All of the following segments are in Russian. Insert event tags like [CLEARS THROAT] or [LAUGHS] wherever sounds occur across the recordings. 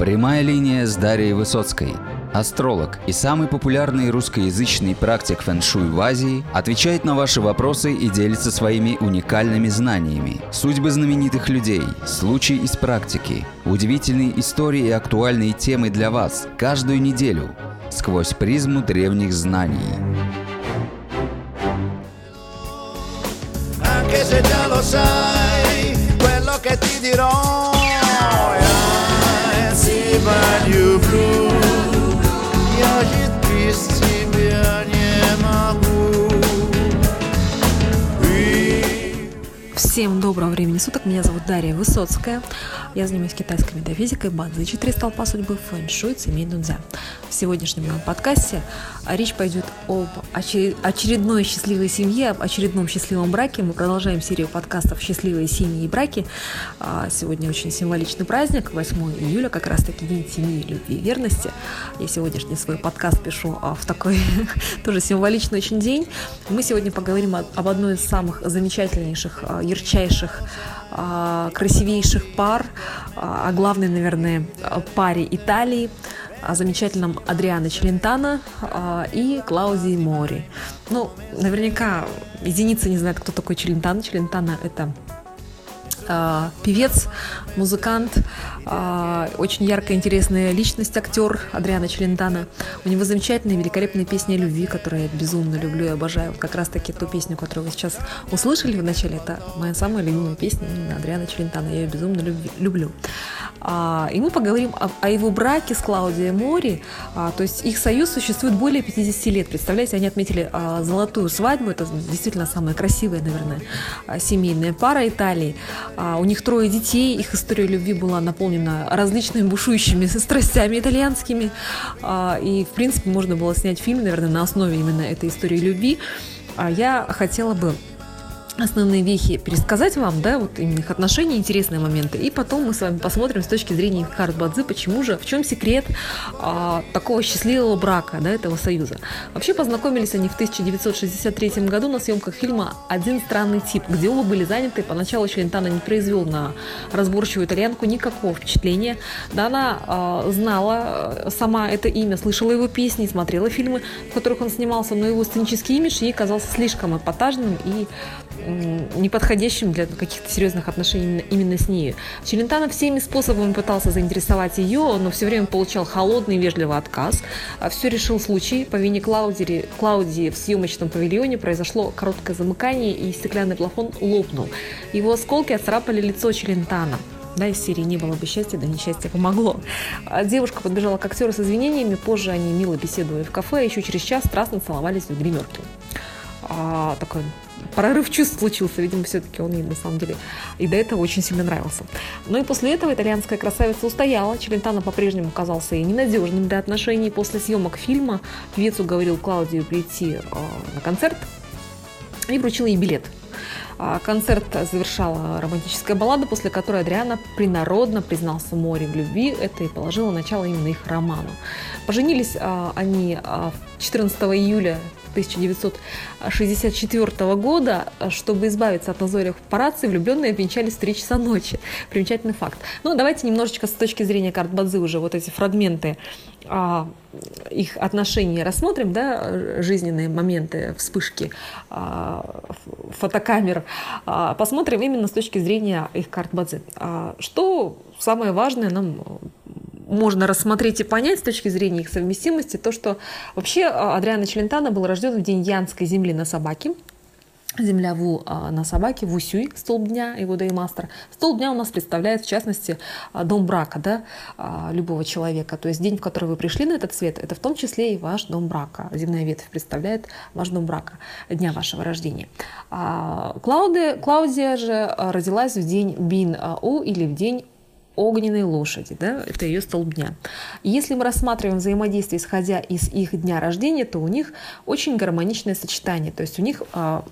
Прямая линия с Дарьей Высоцкой. Астролог и самый популярный русскоязычный практик фэн-шуй в Азии отвечает на ваши вопросы и делится своими уникальными знаниями. Судьбы знаменитых людей, случаи из практики, удивительные истории и актуальные темы для вас каждую неделю сквозь призму древних знаний. Anche se già lo sai, quello che ti dirò find you blue. Всем доброго времени суток, меня зовут Дарья Высоцкая. Я занимаюсь китайской метафизикой, бадзи, четыре столпа судьбы, фэн-шуй, цемей дунзя. В сегодняшнем моем подкасте речь пойдет об очередной счастливой семье, об очередном счастливом браке. Мы продолжаем серию подкастов «Счастливые семьи и браки». А, сегодня очень символичный праздник, 8 июля, как раз-таки День семьи, любви и верности. Я сегодняшний свой подкаст пишу а, в такой [LAUGHS] тоже символичный очень день. Мы сегодня поговорим об одной из самых замечательнейших, а, ярчайших красивейших пар, о главной, наверное, паре Италии, о замечательном Адриано Челентано и Клаудии Мори. Ну, наверняка единицы не знают, кто такой Челентано. Челентано – это а, певец, музыкант, а, очень яркая, интересная личность, актер Адриана Челентано. У него замечательная, великолепная песня о любви, которую я безумно люблю и обожаю. Как раз-таки ту песню, которую вы сейчас услышали в начале, это моя самая любимая песня именно Адриана Челентано. Я ее безумно люблю. А, и мы поговорим о, его браке с Клаудией Мори. А, то есть их союз существует более 50 лет. Представляете, они отметили а, золотую свадьбу. Это действительно самая красивая, наверное, семейная пара Италии. У них трое детей. Их история любви была наполнена различными бушующими [LAUGHS] страстями итальянскими. И, в принципе, можно было снять фильм, наверное, на основе именно этой истории любви. Я хотела бы основные вехи пересказать вам, да, вот именно их отношения, интересные моменты, и потом мы с вами посмотрим с точки зрения Харт Бадзи, почему же, в чем секрет а, такого счастливого брака, да, этого союза. Вообще познакомились они в 1963 году на съемках фильма «Один странный тип», где оба были заняты. Поначалу Челентано не произвел на разборчивую итальянку никакого впечатления. Да, она а, знала э, сама это имя, слышала его песни, смотрела фильмы, в которых он снимался, но его сценический имидж ей казался слишком эпатажным и неподходящим для каких-то серьезных отношений именно с ней. Челентано всеми способами пытался заинтересовать ее, но все время получал холодный и вежливый отказ. А все решил случай. По вине Клаудии, Клаудии в съемочном павильоне произошло короткое замыкание, и стеклянный плафон лопнул. Его осколки отцарапали лицо Челентано. Да, из серии «Не было бы счастья, да несчастье помогло». А девушка подбежала к актеру с извинениями, позже они мило беседовали в кафе, а еще через час страстно целовались в гримерке. А, такой прорыв чувств случился, видимо, все-таки он ей на самом деле и до этого очень сильно нравился. Ну и после этого итальянская красавица устояла, Челентано по-прежнему казался ей ненадежным для отношений. После съемок фильма певец уговорил Клаудию прийти э, на концерт и вручил ей билет. А, концерт завершала романтическая баллада, после которой Адриана принародно признался море в любви. Это и положило начало именно их роману. Поженились а, они 14 июля 1964 года, чтобы избавиться от назойливых папарацци, влюбленные обвенчались в 3 часа ночи. Примечательный факт. Ну, давайте немножечко с точки зрения карт Бадзи уже вот эти фрагменты а, их отношений рассмотрим, да, жизненные моменты, вспышки а, фотокамер, а, посмотрим именно с точки зрения их карт Бадзи. А, что самое важное нам можно рассмотреть и понять с точки зрения их совместимости, то, что вообще а, Адриано Челентано был рожден в день Янской земли на собаке, Земля Ву а, на собаке, Вусюй, столб дня, его Деймастер. Столб дня у нас представляет, в частности, а, дом брака да, любого человека. То есть день, в который вы пришли на этот свет, это в том числе и ваш дом брака. Земная ветвь представляет ваш дом брака, дня вашего рождения. Клауди, Клаудия же родилась в день Бин У или в день огненной лошади, да, это ее столб дня. Если мы рассматриваем взаимодействие, исходя из их дня рождения, то у них очень гармоничное сочетание, то есть у них а,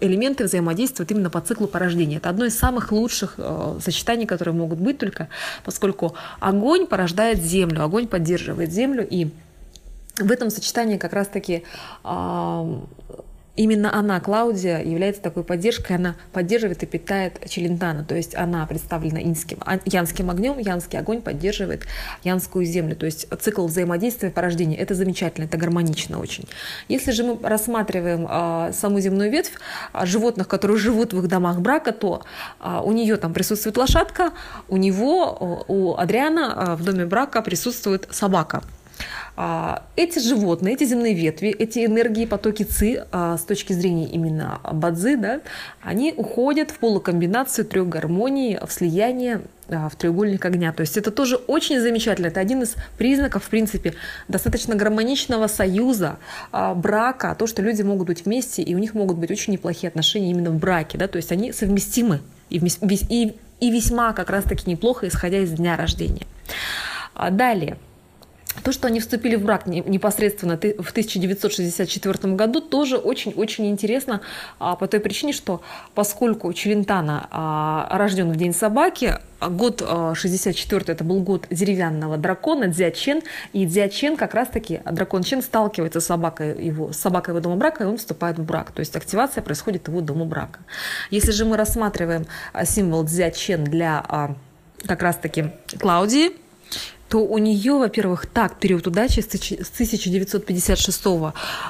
элементы взаимодействуют именно по циклу порождения. Это одно из самых лучших э, сочетаний, которые могут быть только, поскольку огонь порождает землю, огонь поддерживает землю, и в этом сочетании как раз-таки э, именно она, Клаудия, является такой поддержкой, она поддерживает и питает Челентана, то есть она представлена инским, а, янским огнем, янский огонь поддерживает янскую землю, то есть цикл взаимодействия порождения, это замечательно, это гармонично очень. Если же мы рассматриваем а, саму земную ветвь а, животных, которые живут в их домах брака, то а, у нее там присутствует лошадка, у него, у Адриана а, в доме брака присутствует собака. А, эти животные, эти земные ветви, эти энергии, потоки ЦИ а, с точки зрения именно бадзы, да, они уходят в полукомбинацию трех гармоний, в слияние а, в треугольник огня. То есть это тоже очень замечательно. Это один из признаков, в принципе, достаточно гармоничного союза, брака, то, что люди могут быть вместе, и у них могут быть очень неплохие отношения именно в браке. Да? То есть они совместимы и, и, и весьма как раз-таки неплохо, исходя из дня рождения. Далее. То, что они вступили в брак непосредственно в 1964 году, тоже очень-очень интересно а, по той причине, что поскольку Челентана а, рожден в День собаки, год 64 это был год деревянного дракона Дзячен, и Дзячен как раз-таки, дракон Чен сталкивается с собакой его, с собакой его дома брака, и он вступает в брак, то есть активация происходит его дома брака. Если же мы рассматриваем символ Дзячен для как раз-таки Клаудии, то у нее, во-первых, так период удачи с 1956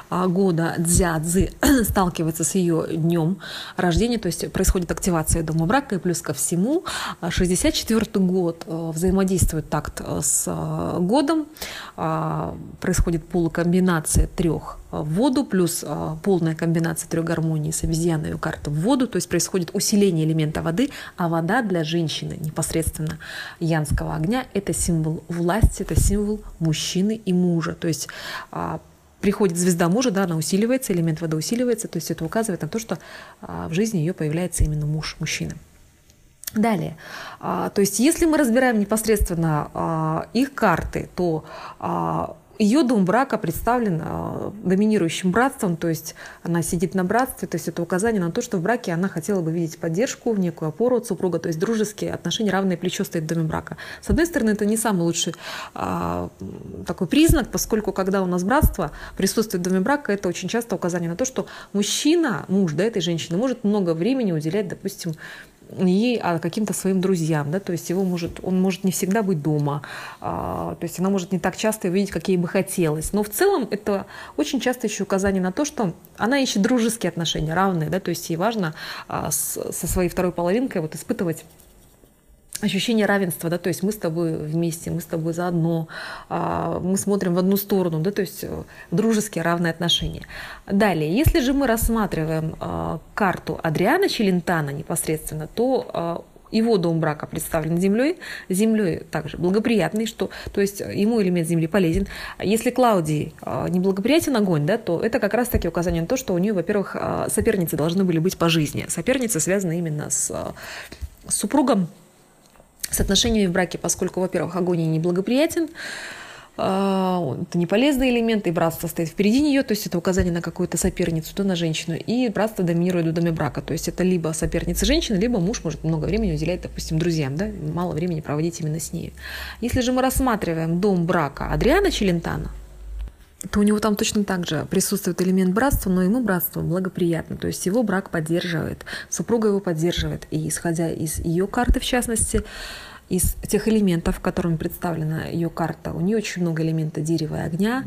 а, года Дзядзы [CLEARS THROAT] сталкивается с ее днем рождения, то есть происходит активация дома брака, и плюс ко всему 64 год а, взаимодействует такт а, с годом, происходит полукомбинация трех в воду, плюс полная комбинация трех гармоний с обезьяной карты в воду, то есть происходит усиление элемента воды, а вода для женщины непосредственно янского огня – это символ власть – это символ мужчины и мужа. То есть а, приходит звезда мужа, да, она усиливается, элемент воды усиливается, то есть это указывает на то, что а, в жизни ее появляется именно муж, мужчина. Далее, а, то есть если мы разбираем непосредственно их карты, то ее дом брака представлен э, доминирующим братством, то есть она сидит на братстве, то есть это указание на то, что в браке она хотела бы видеть поддержку, некую опору от супруга, то есть дружеские отношения, равное плечо стоит в доме брака. С одной стороны, это не самый лучший а, такой признак, поскольку когда у нас братство присутствует в доме брака, это очень часто указание на то, что мужчина, муж да, этой женщины может много времени уделять, допустим, ей, а каким-то своим друзьям, да, то есть его может, он может не всегда быть дома, а, то есть она может не так часто видеть, как ей бы хотелось, но в целом это очень часто еще указание на то, что она ищет дружеские отношения, равные, да, то есть ей важно а, с, со своей второй половинкой вот испытывать ощущение равенства, да, то есть мы с тобой вместе, мы с тобой заодно, а, мы смотрим в одну сторону, да, то есть э, дружеские равные отношения. Далее, если же мы рассматриваем а, карту Адриана Челентана непосредственно, то а, его дом брака представлен землей, землей также благоприятный, что, то есть ему элемент земли полезен. Если Клаудии неблагоприятен огонь, да, то это как раз-таки указание на то, что у нее, во-первых, соперницы должны были быть по жизни. Соперницы связаны именно с супругом, с отношениями в браке, поскольку, во-первых, огонь ей неблагоприятен, а, это не полезный элемент, и братство стоит впереди нее, то есть это указание на какую-то соперницу, то на женщину, и братство доминирует в доме брака, то есть это либо соперница женщины, либо муж может много времени уделять, допустим, друзьям, да, мало времени проводить именно с ней. Если же мы рассматриваем дом брака Адриана Челентана, то у него там точно так же присутствует элемент братства, но ему братство благоприятно, то есть его брак поддерживает, супруга его поддерживает, и исходя из ее карты в частности, из тех элементов, которыми представлена ее карта, у нее очень много элемента дерева и огня,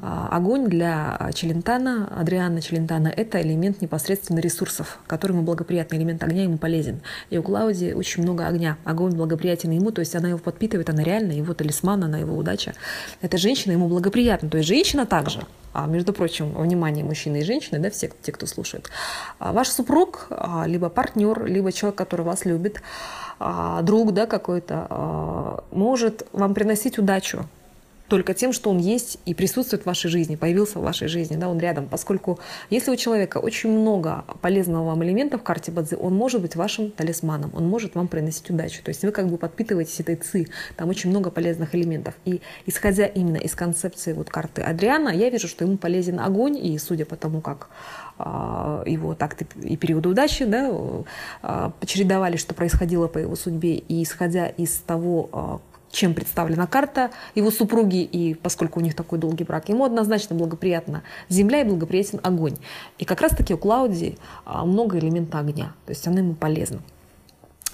а, огонь для Челентана, Адриана Челентана, это элемент непосредственно ресурсов, который ему благоприятный, элемент огня ему полезен. И у Клауди очень много огня. Огонь благоприятен ему, то есть она его подпитывает, она реально его талисман, она его удача. Эта женщина ему благоприятна, то есть женщина также. А, между прочим, внимание мужчины и женщины, да, все те, кто слушает. А, ваш супруг, а, либо партнер, либо человек, который вас любит, друг да, какой-то, может вам приносить удачу, только тем, что он есть и присутствует в вашей жизни, появился в вашей жизни, да, он рядом. Поскольку если у человека очень много полезного вам элемента в карте Бадзи, он может быть вашим талисманом, он может вам приносить удачу. То есть вы как бы подпитываетесь этой ци, там очень много полезных элементов. И исходя именно из концепции вот карты Адриана, я вижу, что ему полезен огонь, и судя по тому, как а, его такты и периоды удачи, да, а, чередовали, что происходило по его судьбе, и исходя из того, а, чем представлена карта его супруги, и поскольку у них такой долгий брак, ему однозначно благоприятна земля и благоприятен огонь. И как раз-таки у Клаудии а, много элемента огня, то есть она ему полезна.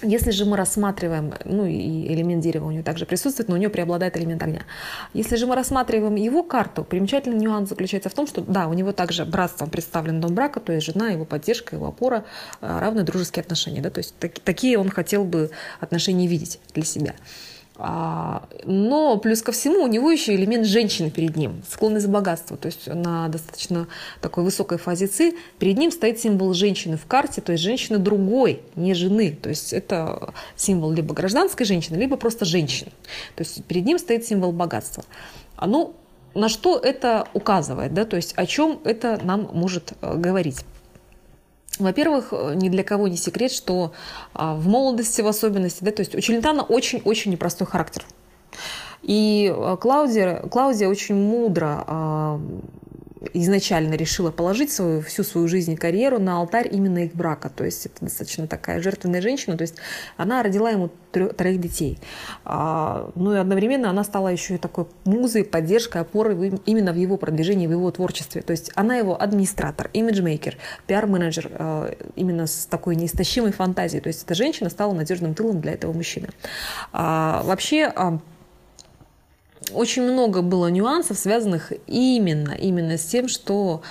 Если же мы рассматриваем, ну и элемент дерева у нее также присутствует, но у нее преобладает элемент огня. Если же мы рассматриваем его карту, примечательный нюанс заключается в том, что да, у него также братством представлен дом брака, то есть жена, его поддержка, его опора, а, равны дружеские отношения. Да? То есть так, такие он хотел бы отношения видеть для себя. А, но плюс ко всему у него еще элемент женщины перед ним, склонность к богатству. То есть на достаточно такой высокой фазе ЦИ перед ним стоит символ женщины в карте, то есть женщины другой, не жены. То есть это символ либо гражданской женщины, либо просто женщины. То есть перед ним стоит символ богатства. А ну, на что это указывает, да, то есть о чем это нам может э, говорить. Во-первых, ни для кого не секрет, что а, в молодости в особенности, да, то есть у Челентана очень-очень непростой характер. И Клаудия, Клаудия очень мудро а, изначально решила положить свою, всю свою жизнь и карьеру на алтарь именно их брака. То есть это достаточно такая жертвенная женщина. То есть она родила ему трех, троих детей. А, ну и одновременно она стала еще и такой музой, поддержкой, опорой именно в его продвижении, в его творчестве. То есть она его администратор, имиджмейкер, пиар-менеджер а, именно с такой неистощимой фантазией. То есть эта женщина стала надежным тылом для этого мужчины. А, вообще а, очень много было нюансов, связанных именно, именно с тем, что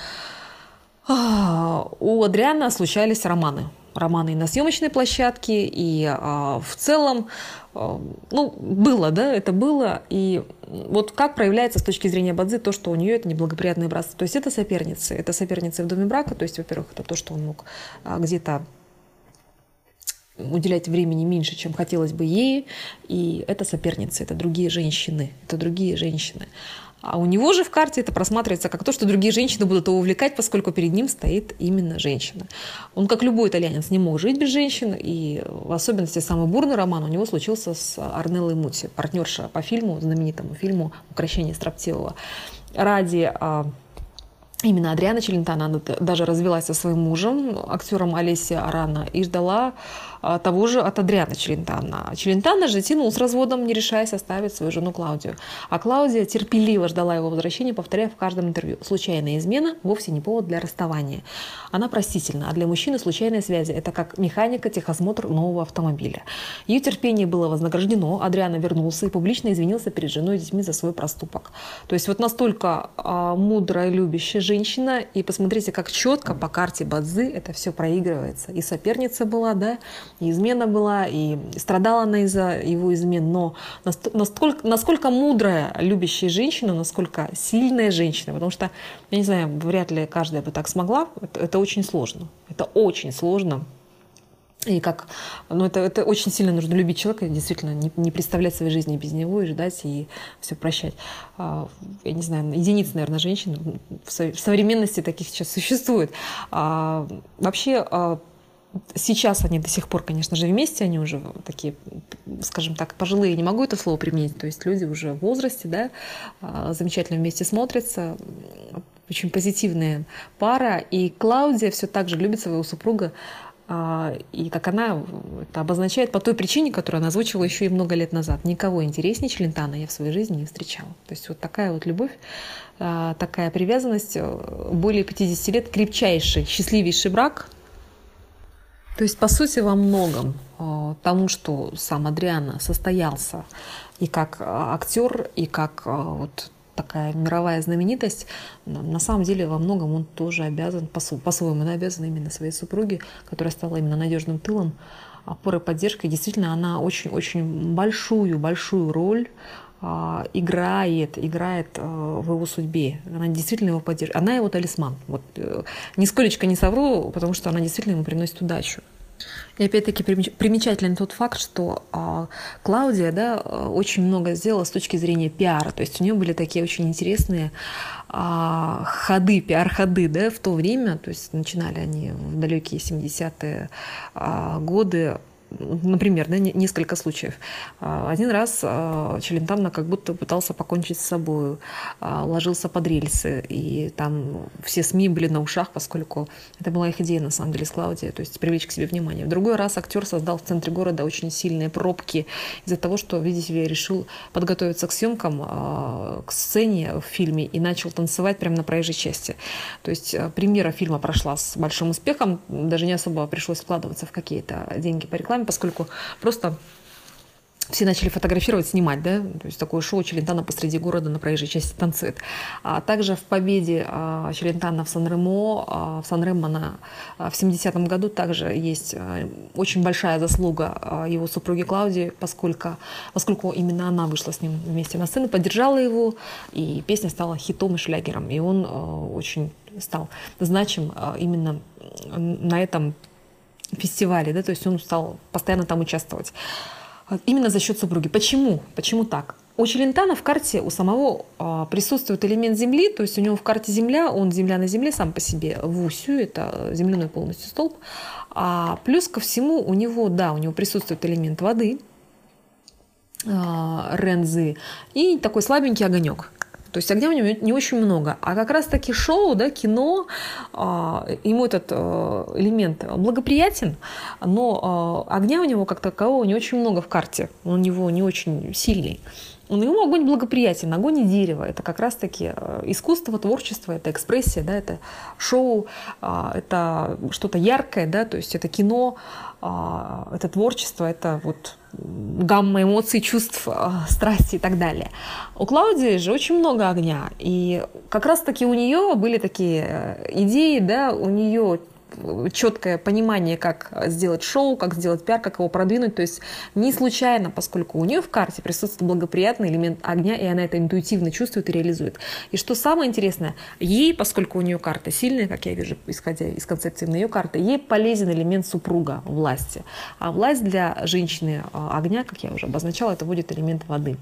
а, у Адриана случались романы. Романы и на съемочной площадке, и а, в целом, а, ну, было, да, это было. И вот как проявляется с точки зрения Бадзи то, что у нее это неблагоприятное братство. То есть это соперницы, это соперницы в доме брака, то есть, во-первых, это то, что он мог а, где-то уделять времени меньше, чем хотелось бы ей, и это соперницы, это другие женщины, это другие женщины. А у него же в карте это просматривается как то, что другие женщины будут его увлекать, поскольку перед ним стоит именно женщина. Он, как любой итальянец, не мог жить без женщин, и в особенности самый бурный роман у него случился с Арнеллой Мути, партнерша по фильму, знаменитому фильму «Укращение строптивого». Ради а, Именно Адриана Челентана, она даже развелась со своим мужем, актером Олеси Арана, и ждала того же от Адриана Челентана. Челентана же тянул с разводом, не решаясь оставить свою жену Клаудию. А Клаудия терпеливо ждала его возвращения, повторяя в каждом интервью. Случайная измена вовсе не повод для расставания. Она простительна, а для мужчины случайные связи – это как механика, техосмотр нового автомобиля. Ее терпение было вознаграждено, Адриана вернулся и публично извинился перед женой и детьми за свой проступок. То есть вот настолько а, мудрая, любящая женщина, и посмотрите, как четко по карте Бадзы это все проигрывается. И соперница была, да, и измена была, и страдала она из-за его измен, но настолько, насколько мудрая, любящая женщина, насколько сильная женщина, потому что, я не знаю, вряд ли каждая бы так смогла, это, это очень сложно, это очень сложно, и как, ну это, это очень сильно нужно любить человека, действительно, не, не представлять своей жизни без него и ждать и все прощать. А, я не знаю, единицы, наверное, женщин в современности таких сейчас существует. А, вообще, а, Сейчас они до сих пор, конечно же, вместе, они уже такие, скажем так, пожилые, не могу это слово применить, то есть люди уже в возрасте, да, а, замечательно вместе смотрятся, очень позитивная пара, и Клаудия все так же любит своего супруга, а, и как она это обозначает по той причине, которую она озвучивала еще и много лет назад. Никого интереснее Челентана я в своей жизни не встречала. То есть вот такая вот любовь, а, такая привязанность, э, более 50 лет, крепчайший, счастливейший брак – то есть, по сути, во многом э, тому, что сам Адриана состоялся и как э, актер, и как э, вот такая мировая знаменитость, на самом деле во многом он тоже обязан, по-своему, он обязан именно своей супруге, которая стала именно надежным тылом, опорой, поддержкой. Действительно, она очень-очень большую-большую роль играет, играет а, в его судьбе. Она действительно его поддерживает. Она его талисман. Вот, э, нисколечко не совру, потому что она действительно ему приносит удачу. И опять-таки примечателен тот факт, что а, Клаудия да, очень много сделала с точки зрения пиара. То есть у нее были такие очень интересные а, ходы, пиар-ходы да, в то время. То есть начинали они в далекие 70-е а, годы например, да, несколько случаев. А, один раз а, Челентано как будто пытался покончить с собой, а, ложился под рельсы, и там все СМИ были на ушах, поскольку это была их идея, на самом деле, с Клаудией, то есть привлечь к себе внимание. В другой раз актер создал в центре города очень сильные пробки из-за того, что, видите ли, решил подготовиться к съемкам, к сцене в фильме и начал танцевать прямо на проезжей части. То есть премьера фильма прошла с большим успехом, даже не особо пришлось вкладываться в какие-то деньги по рекламе, поскольку просто все начали фотографировать, снимать, да, то есть такое шоу Челентана посреди города на проезжей части танцует. А также в победе а, Челентана в Сан-Ремо, а, в Сан-Ремо на, а, в 70-м году также есть а, очень большая заслуга а, его супруги Клаудии, поскольку, поскольку именно она вышла с ним вместе на сцену, поддержала его, и песня стала хитом и шлягером, и он а, очень стал значим а, именно на этом фестивале, да, то есть он стал постоянно там участвовать. Именно за счет супруги. Почему? Почему так? У Челентана в карте у самого а, присутствует элемент Земли, то есть у него в карте Земля, он Земля на Земле сам по себе, в Усю, это земляной полностью столб. А плюс ко всему у него, да, у него присутствует элемент воды, а, Рензы, и такой слабенький огонек. То есть огня у него не очень много. А как раз-таки шоу, да, кино, а, ему этот э, элемент благоприятен, но э, огня у него как такового не очень много в карте. Он у него не очень сильный. Он ему огонь благоприятен, огонь и дерево. Это как раз-таки э, искусство, творчество, это экспрессия, да, это шоу, а, это что-то яркое, да, то есть это кино, а, это творчество, это вот гамма эмоций, чувств, а, страсти и так далее. У Клаудии же очень много огня, и как раз-таки у нее были такие э, идеи, да, у нее четкое понимание, как сделать шоу, как сделать пиар, как его продвинуть. То есть не случайно, поскольку у нее в карте присутствует благоприятный элемент огня, и она это интуитивно чувствует и реализует. И что самое интересное, ей, поскольку у нее карта сильная, как я вижу, исходя из концепции на ее карты, ей полезен элемент супруга власти. А власть для женщины а, огня, как я уже обозначала, это будет элемент воды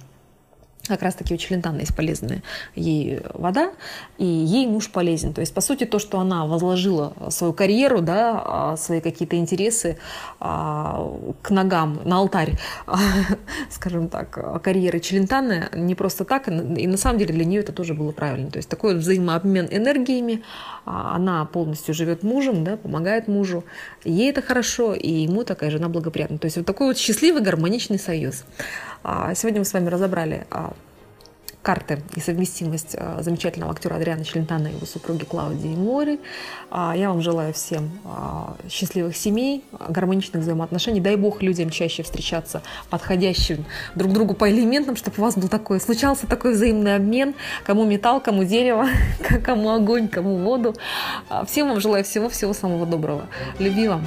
как раз-таки у Челентана есть полезная ей вода, и ей муж полезен. То есть, по сути, то, что она возложила свою карьеру, да, а, свои какие-то интересы а, к ногам, на алтарь, [LAUGHS] скажем так, карьеры Челентана, не просто так, и на самом деле для нее это тоже было правильно. То есть, такой взаимообмен энергиями, а, она полностью живет мужем, да, помогает мужу, ей это хорошо, и ему такая жена благоприятна. То есть, вот такой вот счастливый, гармоничный союз. Сегодня мы с вами разобрали карты и совместимость а, замечательного актера Адриана Челентана и его супруги Клаудии Мори. А, я вам желаю всем а, счастливых семей, гармоничных взаимоотношений. Дай бог людям чаще встречаться подходящим друг другу по элементам, чтобы у вас был такой, случался такой взаимный обмен. Кому металл, кому дерево, [LAUGHS] кому огонь, кому воду. Всем вам желаю всего-всего самого доброго. Люби вам.